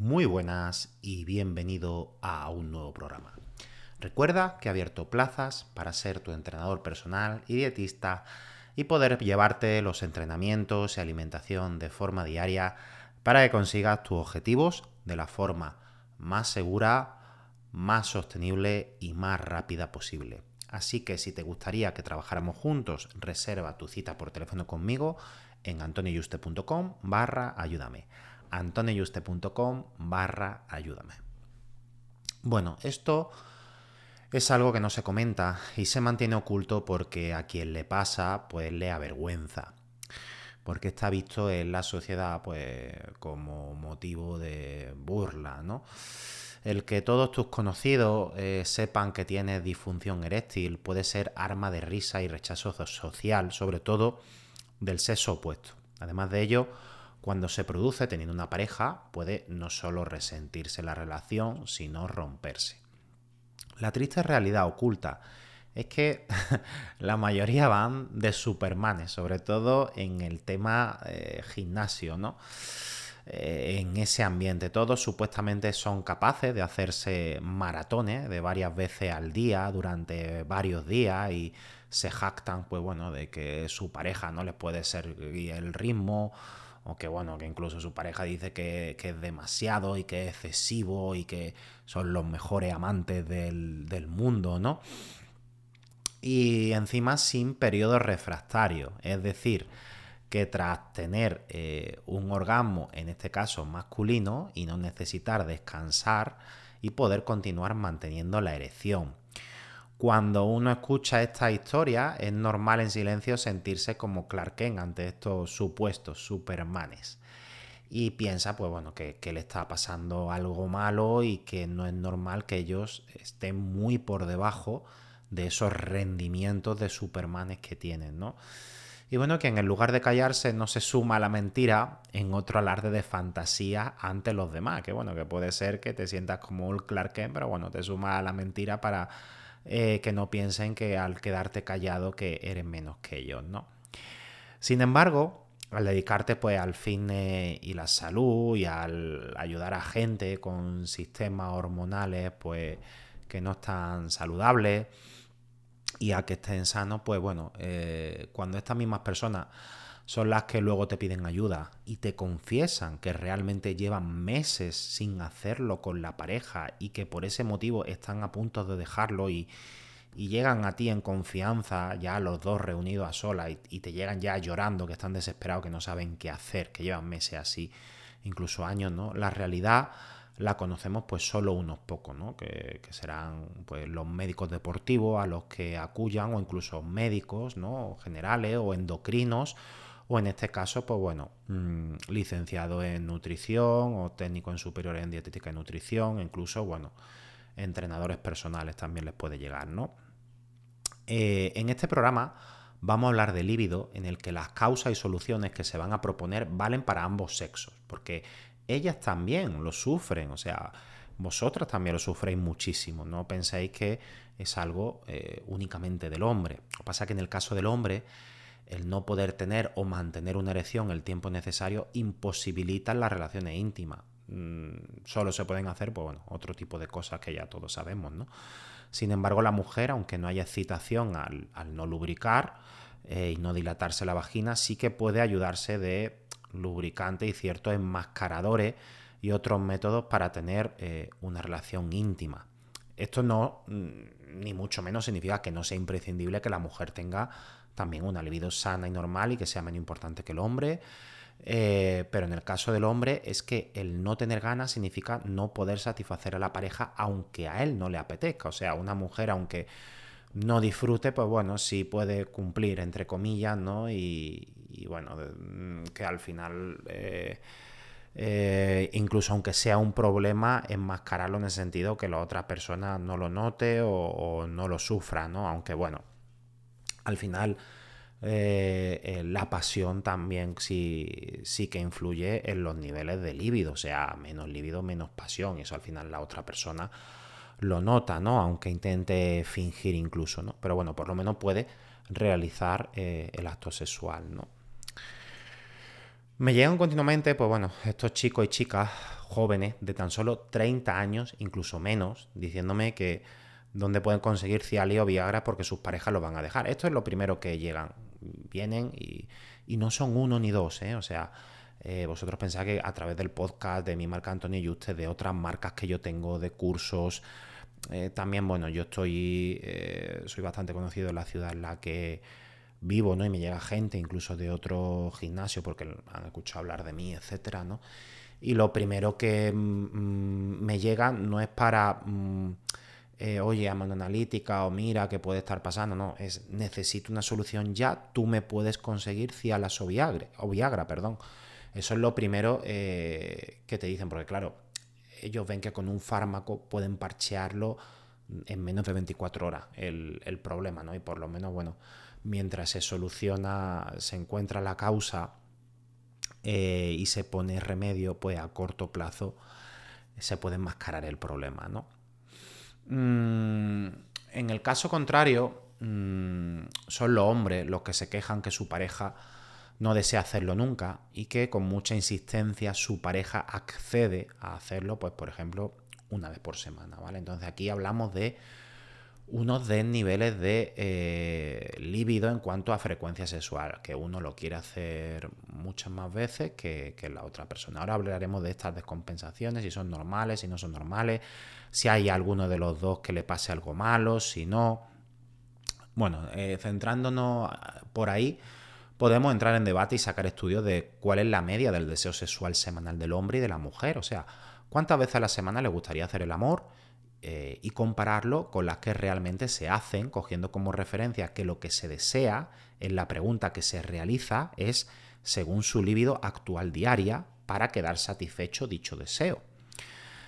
Muy buenas y bienvenido a un nuevo programa. Recuerda que he abierto plazas para ser tu entrenador personal y dietista y poder llevarte los entrenamientos y alimentación de forma diaria para que consigas tus objetivos de la forma más segura, más sostenible y más rápida posible. Así que si te gustaría que trabajáramos juntos, reserva tu cita por teléfono conmigo en antoniuste.com barra ayúdame antonioyuste.com barra ayúdame. Bueno, esto es algo que no se comenta y se mantiene oculto porque a quien le pasa pues le avergüenza. Porque está visto en la sociedad pues como motivo de burla, ¿no? El que todos tus conocidos eh, sepan que tienes disfunción eréctil puede ser arma de risa y rechazo social, sobre todo del sexo opuesto. Además de ello, cuando se produce teniendo una pareja, puede no solo resentirse la relación, sino romperse. La triste realidad oculta es que la mayoría van de supermanes, sobre todo en el tema eh, gimnasio, ¿no? Eh, en ese ambiente. Todos supuestamente son capaces de hacerse maratones de varias veces al día durante varios días y se jactan, pues bueno, de que su pareja no les puede seguir el ritmo o que bueno, que incluso su pareja dice que, es demasiado y que es excesivo y que son los mejores amantes del, mundo, ¿no? Y encima sin periodo refractario, es decir, que tras tener eh, un orgasmo, en este caso masculino, y no necesitar descansar y poder continuar manteniendo la erección. Cuando uno escucha esta historia, es normal en silencio sentirse como Clark Kent ante estos supuestos supermanes. Y piensa, pues bueno, que, le está pasando algo malo y que no es normal que ellos estén muy por debajo de esos rendimientos de supermanes que tienen, ¿no? Y bueno, que en el lugar de callarse no se suma la mentira en otro alarde de fantasía ante los demás. Que bueno, que puede ser que te sientas como un Clark Kent, pero bueno, te suma la mentira para eh, que no piensen que al quedarte callado que eres menos que ellos, ¿no? Sin embargo, al dedicarte pues al fitness y la salud y al ayudar a gente con sistemas hormonales pues que no están saludables y a que estén sanos, pues bueno, eh, cuando estas mismas personas son las que luego te piden ayuda y te confiesan que realmente llevan meses sin hacerlo con la pareja y que por ese motivo están a punto de dejarlo y, llegan a ti en confianza, ya los dos reunidos a solas y, te llegan ya llorando, que están desesperados, que no saben qué hacer, que llevan meses así, incluso años, ¿no? La realidad la conocemos pues solo unos pocos, ¿no? Que, que, serán pues los médicos deportivos a los que acuyan o incluso médicos, ¿no? Generales o endocrinos o en este caso, pues bueno, mm, licenciado en nutrición o técnico en superior en dietética y nutrición, incluso, bueno, entrenadores personales también les puede llegar, ¿no? Eh, en este programa vamos a hablar de líbido en el que las causas y soluciones que se van a proponer valen para ambos sexos, porque ellas también lo sufren, o sea, vosotras también lo sufréis muchísimo, no penséis que es algo eh, únicamente del hombre. Lo que pasa es que en el caso del hombre el no poder tener o mantener una erección el tiempo necesario imposibilita las relaciones íntimas. Mm, solo se pueden hacer, pues bueno, otro tipo de cosas que ya todos sabemos, ¿no? Sin embargo, la mujer, aunque no haya excitación al, no lubricar eh, y no dilatarse la vagina, sí que puede ayudarse de lubricantes y ciertos enmascaradores y otros métodos para tener eh, una relación íntima. Esto no, mm, ni mucho menos significa que no sea imprescindible que la mujer tenga también una libido sana y normal y que sea menos importante que el hombre. Eh, pero en el caso del hombre es que el no tener ganas significa no poder satisfacer a la pareja aunque a él no le apetezca. O sea, una mujer aunque no disfrute, pues bueno, sí puede cumplir, entre comillas, ¿no? Y, bueno, mm, que al final... Eh, eh, incluso aunque sea un problema, enmascararlo en el sentido que la otra persona no lo note o, no lo sufra, ¿no? Aunque bueno, al final eh, eh, la pasión también sí, sí que influye en los niveles de líbido, o sea, menos líbido, menos pasión, y eso al final la otra persona lo nota, ¿no? Aunque intente fingir incluso, ¿no? Pero bueno, por lo menos puede realizar el acto sexual, ¿no? Me llegan continuamente, pues bueno, estos chicos y chicas jóvenes de tan solo 30 años, incluso menos, diciéndome que dónde pueden conseguir Cialis o Viagra porque sus parejas lo van a dejar. Esto es lo primero que llegan. Vienen y, no son uno ni dos, ¿eh? O sea, eh, vosotros pensáis que a través del podcast de mi marca Antonio y usted, de otras marcas que yo tengo, de cursos, eh, también, bueno, yo estoy, eh, soy bastante conocido en la ciudad en la que vivo, ¿no? Y me llega gente incluso de otro gimnasio porque han escuchado hablar de mí, etcétera, ¿no? Y lo primero que mm, mm, me llega no es para, mm, eh, oye, mano analítica o mira qué puede estar pasando, no, es necesito una solución ya, tú me puedes conseguir Cialas o Viagra, o Viagra, perdón. Eso es lo primero eh, que te dicen, porque claro, ellos ven que con un fármaco pueden parchearlo en menos de 24 horas el, el problema, ¿no? Y por lo menos, bueno, mientras se soluciona, se encuentra la causa eh, y se pone remedio, pues a corto plazo se puede enmascarar el problema, ¿no? Mm, en el caso contrario, mm, son los hombres los que se quejan que su pareja no desea hacerlo nunca y que con mucha insistencia su pareja accede a hacerlo, pues por ejemplo, una vez por semana, ¿vale? Entonces aquí hablamos de unos niveles de eh, líbido en cuanto a frecuencia sexual, que uno lo quiere hacer muchas más veces que, la otra persona. Ahora hablaremos de estas descompensaciones, si son normales, si no son normales, si hay alguno de los dos que le pase algo malo, si no. Bueno, eh, centrándonos por ahí, podemos entrar en debate y sacar estudios de cuál es la media del deseo sexual semanal del hombre y de la mujer. O sea, cuántas veces a la semana le gustaría hacer el amor eh, y compararlo con las que realmente se hacen, cogiendo como referencia que lo que se desea en la pregunta que se realiza es según su líbido actual diaria para quedar satisfecho dicho deseo.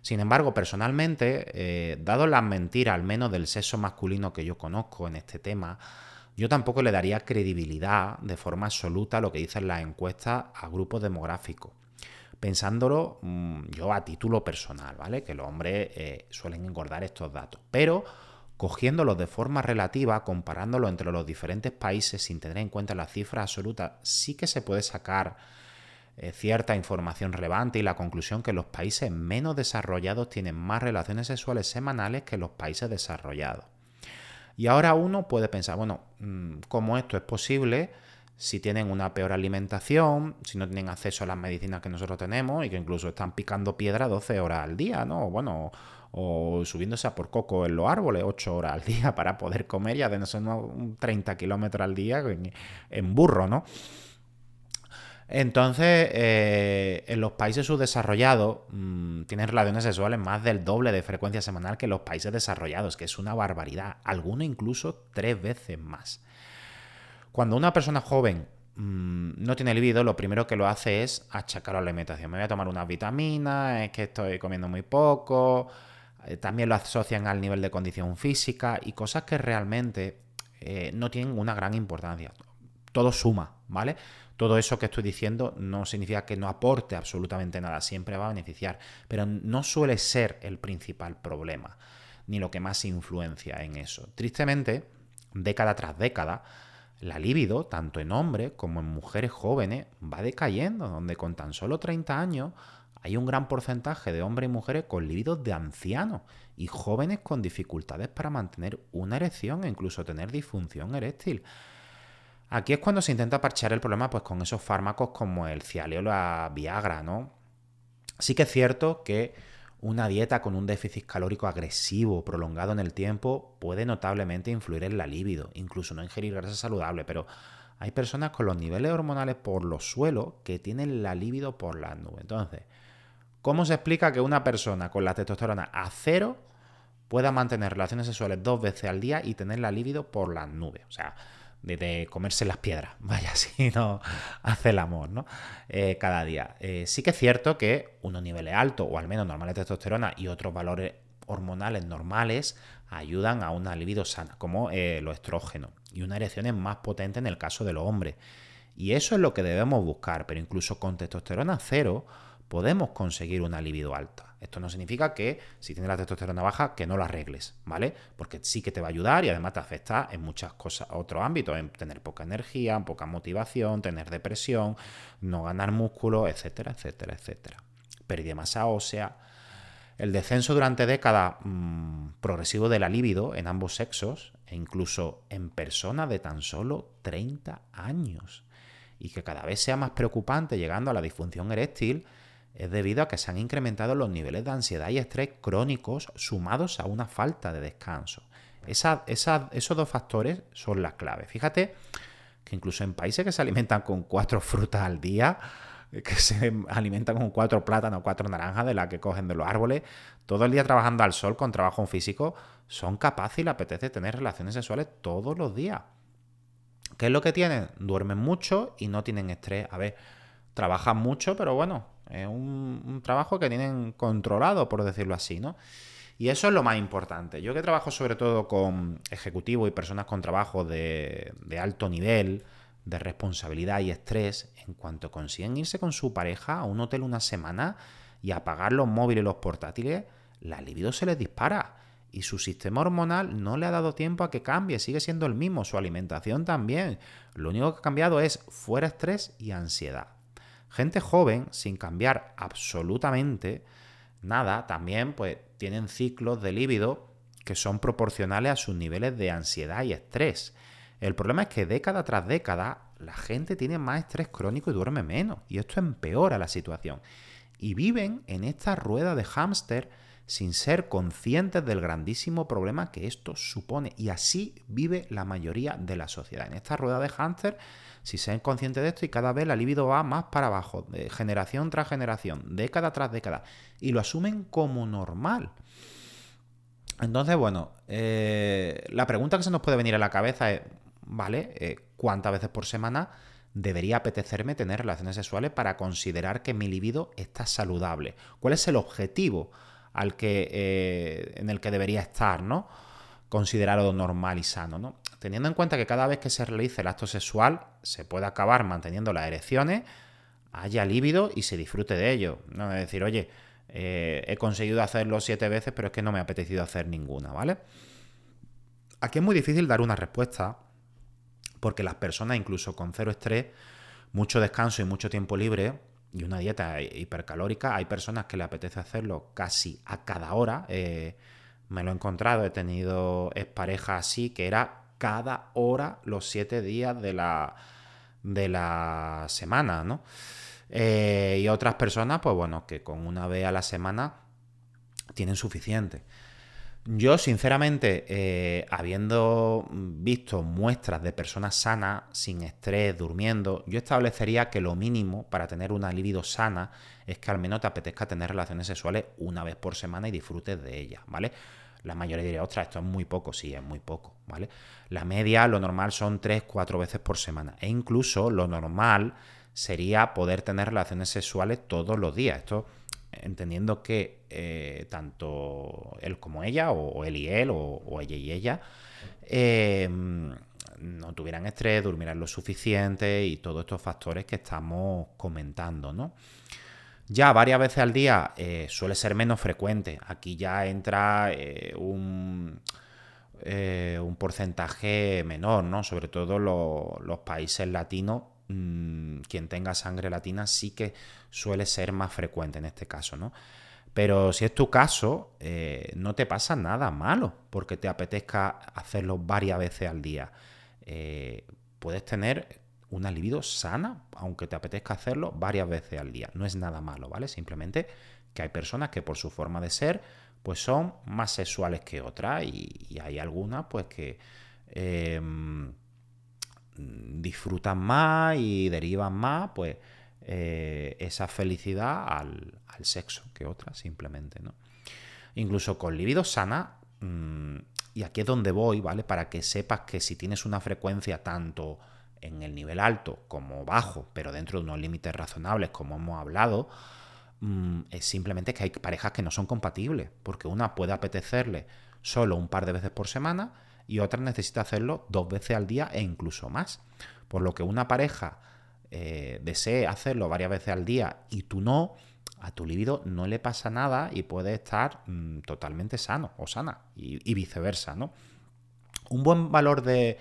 Sin embargo, personalmente, eh, dado las mentiras, al menos del sexo masculino que yo conozco en este tema, yo tampoco le daría credibilidad de forma absoluta a lo que dicen las encuestas a grupos demográficos pensándolo mm, yo a título personal, ¿vale? Que los hombres eh, suelen engordar estos datos. Pero cogiéndolos de forma relativa, comparándolo entre los diferentes países sin tener en cuenta la cifra absoluta, sí que se puede sacar eh, cierta información relevante y la conclusión que los países menos desarrollados tienen más relaciones sexuales semanales que los países desarrollados. Y ahora uno puede pensar, bueno, mm, ¿cómo esto es posible? Si tienen una peor alimentación, si no tienen acceso a las medicinas que nosotros tenemos y que incluso están picando piedra 12 horas al día, ¿no? Bueno, o subiéndose a por coco en los árboles 8 horas al día para poder comer y además son 30 kilómetros al día en, burro, ¿no? Entonces, eh, en los países subdesarrollados mm, tienen relaciones sexuales más del doble de frecuencia semanal que los países desarrollados, que es una barbaridad, algunos incluso tres veces más. Cuando una persona joven mm, no tiene libido, lo primero que lo hace es achacar a la alimentación. Me voy a tomar unas vitaminas, es que estoy comiendo muy poco. Eh, también lo asocian al nivel de condición física y cosas que realmente eh, no tienen una gran importancia. Todo suma, ¿vale? Todo eso que estoy diciendo no significa que no aporte absolutamente nada, siempre va a beneficiar, pero no suele ser el principal problema, ni lo que más influencia en eso. Tristemente, década tras década, la libido, tanto en hombres como en mujeres jóvenes, va decayendo, donde con tan solo 30 años hay un gran porcentaje de hombres y mujeres con libidos de ancianos y jóvenes con dificultades para mantener una erección e incluso tener disfunción eréctil. Aquí es cuando se intenta parchear el problema pues, con esos fármacos como el Cialis o la Viagra, ¿no? Sí que es cierto que una dieta con un déficit calórico agresivo prolongado en el tiempo puede notablemente influir en la libido, incluso no ingerir grasa saludable, pero hay personas con los niveles hormonales por los suelos que tienen la libido por las nubes. Entonces, ¿cómo se explica que una persona con la testosterona a cero pueda mantener relaciones sexuales dos veces al día y tener la libido por las nubes? O sea, de, comerse las piedras, vaya, si no hace el amor, ¿no? Eh, cada día. Eh, sí que es cierto que unos niveles altos, o al menos normales de testosterona, y otros valores hormonales normales ayudan a una libido sana, como eh, los estrógenos, y una erección es más potente en el caso de los hombres. Y eso es lo que debemos buscar, pero incluso con testosterona cero podemos conseguir una libido alta. Esto no significa que si tienes la testosterona baja, que no la arregles, ¿vale? Porque sí que te va a ayudar y además te afecta en muchas cosas, otros ámbitos, en tener poca energía, poca motivación, tener depresión, no ganar músculo, etcétera, etcétera, etcétera. Pérdida de masa ósea. El descenso durante décadas mm, progresivo de la libido en ambos sexos e incluso en personas de tan solo 30 años y que cada vez sea más preocupante llegando a la disfunción eréctil es debido a que se han incrementado los niveles de ansiedad y estrés crónicos sumados a una falta de descanso. esos dos factores son las claves. Fíjate que incluso en países que se alimentan con cuatro frutas al día, que se alimentan con cuatro plátanos, cuatro naranjas de las que cogen de los árboles, todo el día trabajando al sol con trabajo físico, son capaces y les apetece tener relaciones sexuales todos los días. ¿Qué es lo que tienen? Duermen mucho y no tienen estrés. A ver, trabajan mucho, pero bueno, es un, trabajo que tienen controlado, por decirlo así, ¿no? Y eso es lo más importante. Yo que trabajo sobre todo con ejecutivos y personas con trabajo de, de alto nivel, de responsabilidad y estrés, en cuanto consiguen irse con su pareja a un hotel una semana y apagar los móviles y los portátiles, la libido se les dispara. Y su sistema hormonal no le ha dado tiempo a que cambie, sigue siendo el mismo, su alimentación también. Lo único que ha cambiado es fuera estrés y ansiedad. Gente joven, sin cambiar absolutamente nada, también pues tienen ciclos de líbido que son proporcionales a sus niveles de ansiedad y estrés. El problema es que década tras década la gente tiene más estrés crónico y duerme menos. Y esto empeora la situación. Y viven en esta rueda de hámster sin ser conscientes del grandísimo problema que esto supone. Y así vive la mayoría de la sociedad. En esta rueda de hámster si sean conscientes de esto y cada vez la libido va más para abajo, generación tras generación, década tras década, y lo asumen como normal. Entonces, bueno, eh, la pregunta que se nos puede venir a la cabeza es, ¿vale? Eh, ¿Cuántas veces por semana debería apetecerme tener relaciones sexuales para considerar que mi libido está saludable? ¿Cuál es el objetivo al que, eh, en el que debería estar, ¿no? Considerarlo normal y sano, ¿no? teniendo en cuenta que cada vez que se realice el acto sexual se puede acabar manteniendo las erecciones, haya líbido y se disfrute de ello. No es decir, oye, eh, he conseguido hacerlo siete veces, pero es que no me ha apetecido hacer ninguna, ¿vale? Aquí es muy difícil dar una respuesta porque las personas, incluso con cero estrés, mucho descanso y mucho tiempo libre y una dieta hipercalórica, hay personas que le apetece hacerlo casi a cada hora. Eh, me lo he encontrado, he tenido pareja así que era cada hora los siete días de la, de la semana, ¿no? Eh, y otras personas, pues bueno, que con una vez a la semana tienen suficiente. Yo, sinceramente, eh, habiendo visto muestras de personas sanas, sin estrés, durmiendo, yo establecería que lo mínimo para tener una libido sana es que al menos te apetezca tener relaciones sexuales una vez por semana y disfrutes de ellas, ¿vale? La mayoría diría, ostras, esto es muy poco, sí, es muy poco, ¿vale? La media, lo normal son 3, 4 veces por semana. E incluso lo normal sería poder tener relaciones sexuales todos los días. Esto entendiendo que eh, tanto él como ella, o, él y él, o, ella y ella, em, no tuvieran estrés, durmieran lo suficiente y todos estos factores que estamos comentando, ¿no? Ya varias veces al día eh, suele ser menos frecuente. Aquí ya entra eh, un, un, porcentaje menor, ¿no? Sobre todo los países latinos, mm, quien tenga sangre latina sí que suele ser más frecuente en este caso, ¿no? Pero si es tu caso, no te pasa nada malo porque te apetezca hacerlo varias veces al día. puedes tener una libido sana, aunque te apetezca hacerlo varias veces al día. No es nada malo, ¿vale? Simplemente que hay personas que por su forma de ser, pues son más sexuales que otras y, hay algunas, pues que em, disfrutan más y derivan más, pues eh, esa felicidad al, sexo que otras, simplemente, ¿no? Incluso con libido sana, mm, y aquí es donde voy, ¿vale? Para que sepas que si tienes una frecuencia tanto en el nivel alto como bajo, pero dentro de unos límites razonables, como hemos hablado, mm, es simplemente que hay parejas que no son compatibles, porque una puede apetecerle solo un par de veces por semana y otra necesita hacerlo dos veces al día e incluso más. Por lo que una pareja eh, desee hacerlo varias veces al día y tú no, a tu libido no le pasa nada y puede estar mm, totalmente sano o sana y, viceversa, ¿no? Un buen valor de,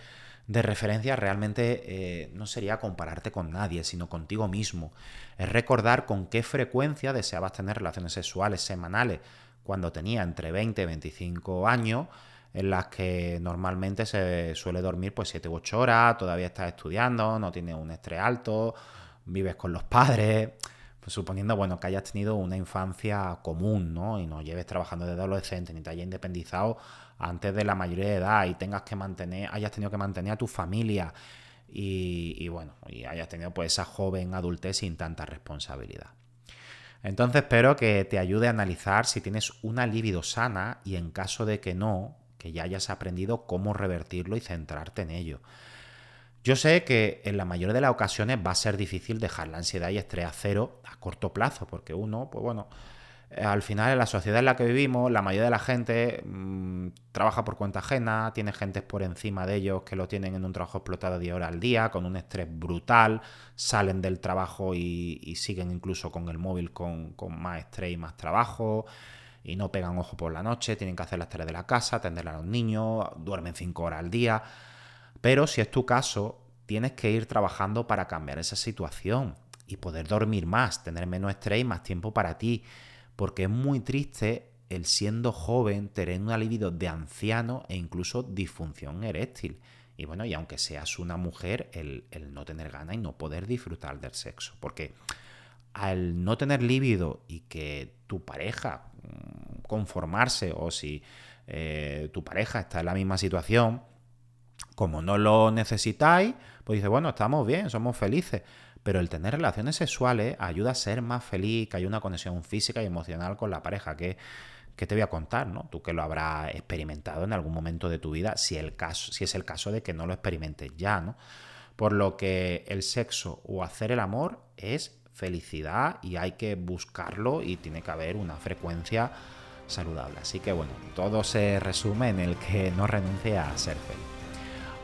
referencia realmente eh, no sería compararte con nadie, sino contigo mismo. Es recordar con qué frecuencia deseabas tener relaciones sexuales semanales cuando tenía entre 20 y 25 años, en las que normalmente se suele dormir pues 7 u 8 horas, todavía estás estudiando, no tienes un estrés alto, vives con los padres pues suponiendo, bueno, que hayas tenido una infancia común, ¿no? Y no lleves trabajando desde adolescente, ni te hayas independizado antes de la mayoría de edad y tengas que mantener, hayas tenido que mantener a tu familia y, bueno, y hayas tenido pues esa joven adultez sin tanta responsabilidad. Entonces espero que te ayude a analizar si tienes una libido sana y en caso de que no, que ya hayas aprendido cómo revertirlo y centrarte en ello. Yo sé que en la mayoría de las ocasiones va a ser difícil dejar la ansiedad y estrés a cero a corto plazo, porque uno, pues bueno, eh, al final en la sociedad en la que vivimos, la mayoría de la gente mm, trabaja por cuenta ajena, tiene gente por encima de ellos que lo tienen en un trabajo explotado 10 horas al día, con un estrés brutal, salen del trabajo y, siguen incluso con el móvil con, con, más estrés y más trabajo, y no pegan ojo por la noche, tienen que hacer las tareas de la casa, atender a los niños, duermen 5 horas al día. Pero si es tu caso, tienes que ir trabajando para cambiar esa situación y poder dormir más, tener menos estrés y más tiempo para ti. Porque es muy triste el siendo joven tener una libido de anciano e incluso disfunción eréctil. Y bueno, y aunque seas una mujer, el, no tener ganas y no poder disfrutar del sexo. Porque al no tener líbido y que tu pareja mm, conformarse o si eh, tu pareja está en la misma situación, como no lo necesitáis, pues dice, bueno, estamos bien, somos felices. Pero el tener relaciones sexuales ayuda a ser más feliz, que haya una conexión física y emocional con la pareja, que, te voy a contar, ¿no? Tú que lo habrás experimentado en algún momento de tu vida, si, el caso, si es el caso de que no lo experimentes ya, ¿no? Por lo que el sexo o hacer el amor es felicidad y hay que buscarlo y tiene que haber una frecuencia saludable. Así que bueno, todo se resume en el que no renuncie a ser feliz.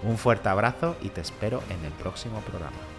Un fuerte abrazo y te espero en el próximo programa.